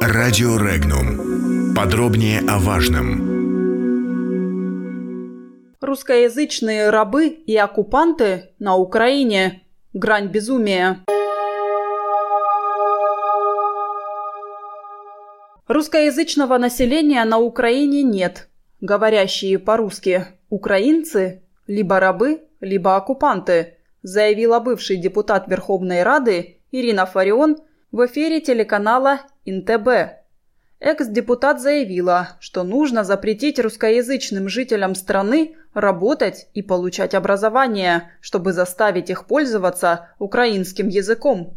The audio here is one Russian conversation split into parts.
Радио Регнум. Подробнее о важном. Русскоязычные рабы и оккупанты на Украине. Грань безумия. Русскоязычного населения на Украине нет. Говорящие по-русски украинцы – либо рабы, либо оккупанты, заявила бывший депутат Верховной Рады Ирина Фарион в эфире телеканала ИНТБ. Экс-депутат заявила, что нужно запретить русскоязычным жителям страны работать и получать образование, чтобы заставить их пользоваться украинским языком.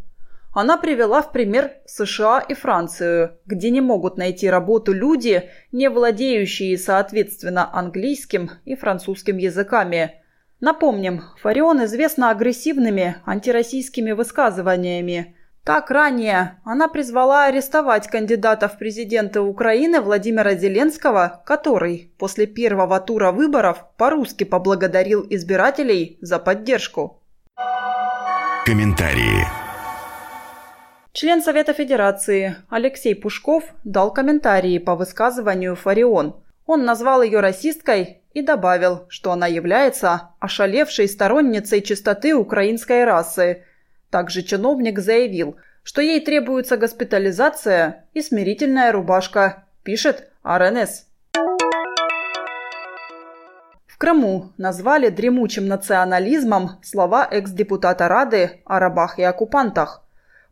Она привела в пример США и Францию, где не могут найти работу люди, не владеющие соответственно английским и французским языками. Напомним, Фарион известна агрессивными антироссийскими высказываниями. Так ранее она призвала арестовать кандидата в президенты Украины Владимира Зеленского, который после первого тура выборов по-русски поблагодарил избирателей за поддержку. Комментарии. Член Совета Федерации Алексей Пушков дал комментарии по высказыванию Фарион. Он назвал ее расисткой и добавил, что она является ошалевшей сторонницей чистоты украинской расы. Также чиновник заявил, что ей требуется госпитализация и смирительная рубашка, пишет РНС. В Крыму назвали дремучим национализмом слова экс-депутата Рады о рабах и оккупантах –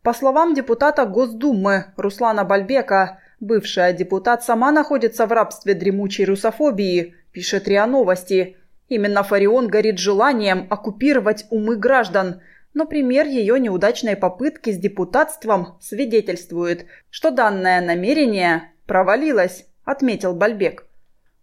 по словам депутата Госдумы Руслана Бальбека, бывшая депутат сама находится в рабстве дремучей русофобии, пишет РИА Новости. Именно Фарион горит желанием оккупировать умы граждан, но пример ее неудачной попытки с депутатством свидетельствует, что данное намерение провалилось, отметил Бальбек.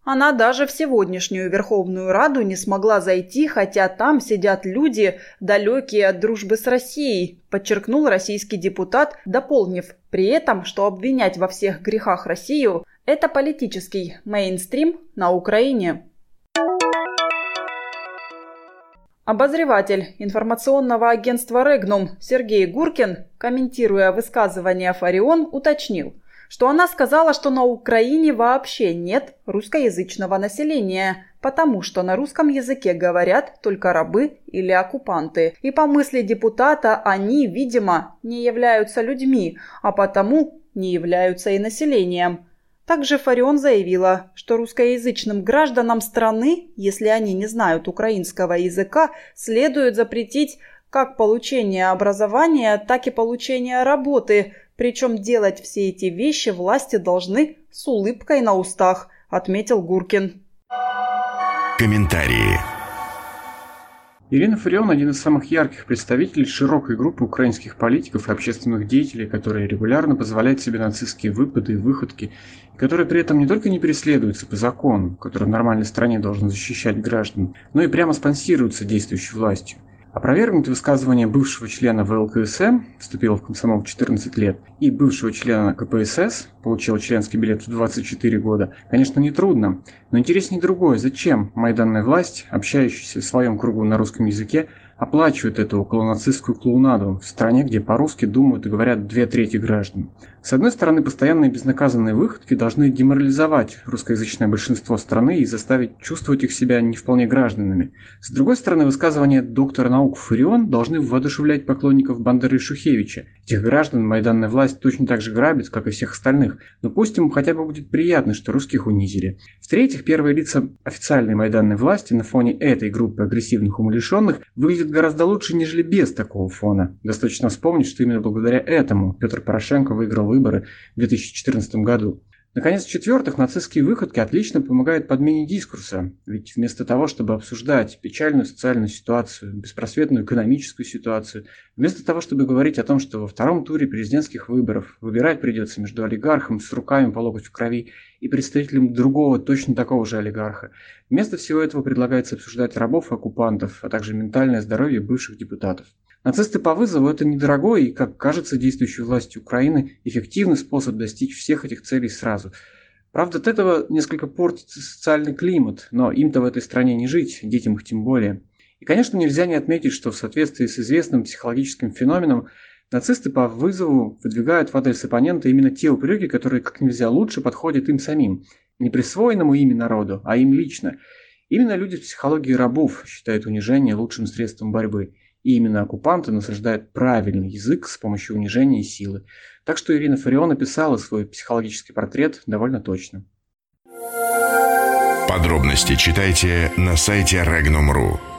Она даже в сегодняшнюю Верховную Раду не смогла зайти, хотя там сидят люди, далекие от дружбы с Россией, подчеркнул российский депутат, дополнив при этом, что обвинять во всех грехах Россию – это политический мейнстрим на Украине. Обозреватель информационного агентства «Регнум» Сергей Гуркин, комментируя высказывание Фарион, уточнил – что она сказала, что на Украине вообще нет русскоязычного населения, потому что на русском языке говорят только рабы или оккупанты. И по мысли депутата они, видимо, не являются людьми, а потому не являются и населением. Также Фарион заявила, что русскоязычным гражданам страны, если они не знают украинского языка, следует запретить как получение образования, так и получение работы – причем делать все эти вещи власти должны с улыбкой на устах, отметил Гуркин. Комментарии. Ирина Фарион – один из самых ярких представителей широкой группы украинских политиков и общественных деятелей, которые регулярно позволяют себе нацистские выпады и выходки, и которые при этом не только не преследуются по закону, который в нормальной стране должен защищать граждан, но и прямо спонсируются действующей властью – Опровергнуть высказывание бывшего члена ВЛКСМ, вступил в комсомол в 14 лет, и бывшего члена КПСС, получил членский билет в 24 года, конечно, нетрудно, но интереснее другое, зачем майданная власть, общающаяся в своем кругу на русском языке, оплачивает эту околонацистскую клоунаду в стране, где по-русски думают и говорят две трети граждан. С одной стороны, постоянные безнаказанные выходки должны деморализовать русскоязычное большинство страны и заставить чувствовать их себя не вполне гражданами. С другой стороны, высказывания доктора наук Фурион должны воодушевлять поклонников Бандеры и Шухевича. Этих граждан майданная власть точно так же грабит, как и всех остальных, но пусть им хотя бы будет приятно, что русских унизили. В-третьих, первые лица официальной майданной власти на фоне этой группы агрессивных умалишенных выглядят гораздо лучше, нежели без такого фона. Достаточно вспомнить, что именно благодаря этому Петр Порошенко выиграл выборы в 2014 году. Наконец, в-четвертых, нацистские выходки отлично помогают подмене дискурса, ведь вместо того, чтобы обсуждать печальную социальную ситуацию, беспросветную экономическую ситуацию, вместо того, чтобы говорить о том, что во втором туре президентских выборов выбирать придется между олигархом с руками по локоть в крови и представителем другого, точно такого же олигарха, вместо всего этого предлагается обсуждать рабов и оккупантов, а также ментальное здоровье бывших депутатов. Нацисты по вызову – это недорогой и, как кажется действующей власти Украины, эффективный способ достичь всех этих целей сразу. Правда, от этого несколько портится социальный климат, но им-то в этой стране не жить, детям их тем более. И, конечно, нельзя не отметить, что в соответствии с известным психологическим феноменом Нацисты по вызову выдвигают в адрес оппонента именно те упреки, которые как нельзя лучше подходят им самим, не присвоенному ими народу, а им лично. Именно люди с психологией рабов считают унижение лучшим средством борьбы. И именно оккупанты насаждают правильный язык с помощью унижения и силы. Так что Ирина Фарион описала свой психологический портрет довольно точно. Подробности читайте на сайте Regnum.ru.